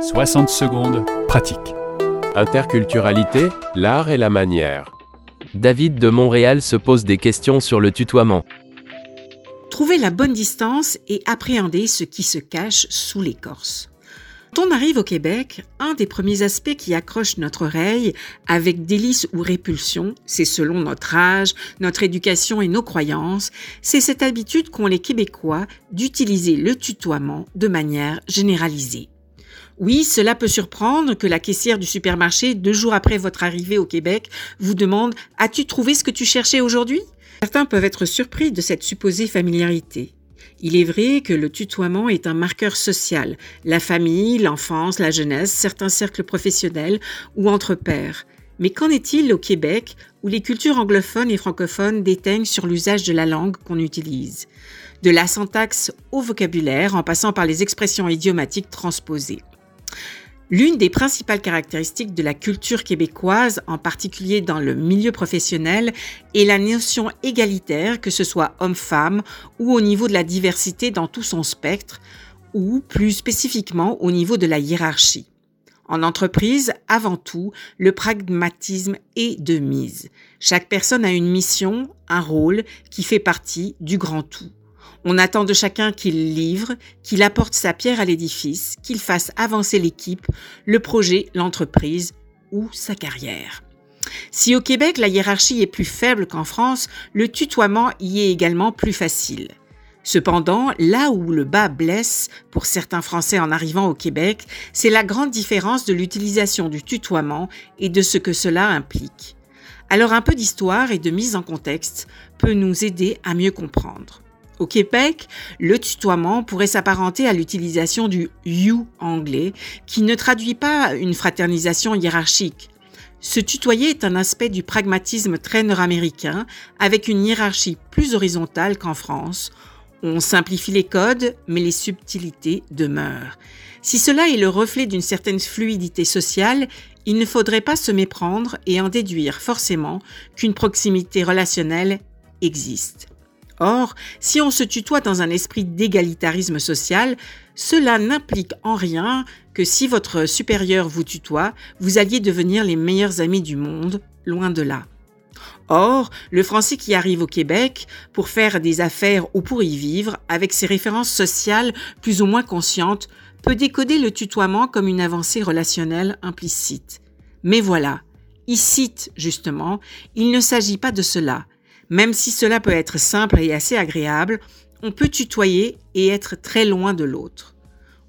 60 secondes, pratique. Interculturalité, l'art et la manière. David de Montréal se pose des questions sur le tutoiement. Trouver la bonne distance et appréhender ce qui se cache sous l'écorce. Quand on arrive au Québec, un des premiers aspects qui accroche notre oreille avec délice ou répulsion, c'est selon notre âge, notre éducation et nos croyances, c'est cette habitude qu'ont les Québécois d'utiliser le tutoiement de manière généralisée. Oui, cela peut surprendre que la caissière du supermarché, deux jours après votre arrivée au Québec, vous demande As-tu trouvé ce que tu cherchais aujourd'hui? Certains peuvent être surpris de cette supposée familiarité. Il est vrai que le tutoiement est un marqueur social. La famille, l'enfance, la jeunesse, certains cercles professionnels ou entre pairs. Mais qu'en est-il au Québec, où les cultures anglophones et francophones déteignent sur l'usage de la langue qu'on utilise? De la syntaxe au vocabulaire, en passant par les expressions idiomatiques transposées. L'une des principales caractéristiques de la culture québécoise, en particulier dans le milieu professionnel, est la notion égalitaire, que ce soit homme-femme ou au niveau de la diversité dans tout son spectre, ou plus spécifiquement au niveau de la hiérarchie. En entreprise, avant tout, le pragmatisme est de mise. Chaque personne a une mission, un rôle qui fait partie du grand tout. On attend de chacun qu'il livre, qu'il apporte sa pierre à l'édifice, qu'il fasse avancer l'équipe, le projet, l'entreprise ou sa carrière. Si au Québec la hiérarchie est plus faible qu'en France, le tutoiement y est également plus facile. Cependant, là où le bas blesse pour certains Français en arrivant au Québec, c'est la grande différence de l'utilisation du tutoiement et de ce que cela implique. Alors un peu d'histoire et de mise en contexte peut nous aider à mieux comprendre. Au Québec, le tutoiement pourrait s'apparenter à l'utilisation du you anglais, qui ne traduit pas une fraternisation hiérarchique. Se tutoyer est un aspect du pragmatisme très nord-américain, avec une hiérarchie plus horizontale qu'en France. On simplifie les codes, mais les subtilités demeurent. Si cela est le reflet d'une certaine fluidité sociale, il ne faudrait pas se méprendre et en déduire forcément qu'une proximité relationnelle existe. Or, si on se tutoie dans un esprit d'égalitarisme social, cela n'implique en rien que si votre supérieur vous tutoie, vous alliez devenir les meilleurs amis du monde, loin de là. Or, le français qui arrive au Québec pour faire des affaires ou pour y vivre, avec ses références sociales plus ou moins conscientes, peut décoder le tutoiement comme une avancée relationnelle implicite. Mais voilà, ici, justement, il ne s'agit pas de cela. Même si cela peut être simple et assez agréable, on peut tutoyer et être très loin de l'autre.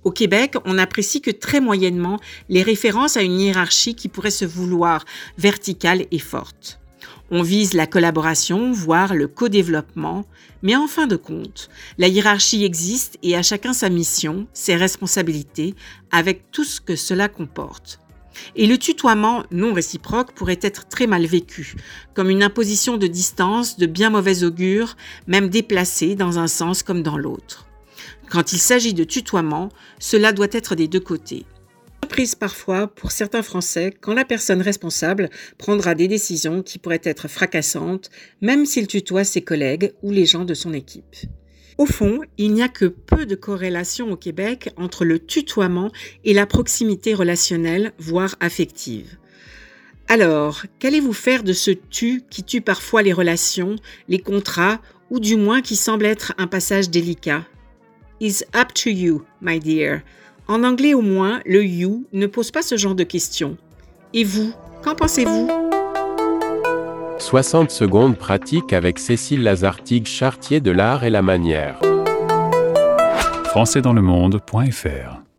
Au Québec, on n'apprécie que très moyennement les références à une hiérarchie qui pourrait se vouloir verticale et forte. On vise la collaboration, voire le co-développement, mais en fin de compte, la hiérarchie existe et à chacun sa mission, ses responsabilités, avec tout ce que cela comporte. Et le tutoiement non réciproque pourrait être très mal vécu, comme une imposition de distance de bien mauvais augure, même déplacée dans un sens comme dans l'autre. Quand il s'agit de tutoiement, cela doit être des deux côtés. Surprise parfois pour certains Français quand la personne responsable prendra des décisions qui pourraient être fracassantes, même s'il tutoie ses collègues ou les gens de son équipe. Au fond, il n'y a que peu de corrélation au Québec entre le tutoiement et la proximité relationnelle, voire affective. Alors, qu'allez-vous faire de ce tu qui tue parfois les relations, les contrats, ou du moins qui semble être un passage délicat? Is up to you, my dear. En anglais au moins, le you ne pose pas ce genre de questions. Et vous, qu'en pensez-vous? 60 secondes pratiques avec Cécile Lazartigue Chartier de l'art et la manière. françaisdanslemonde.fr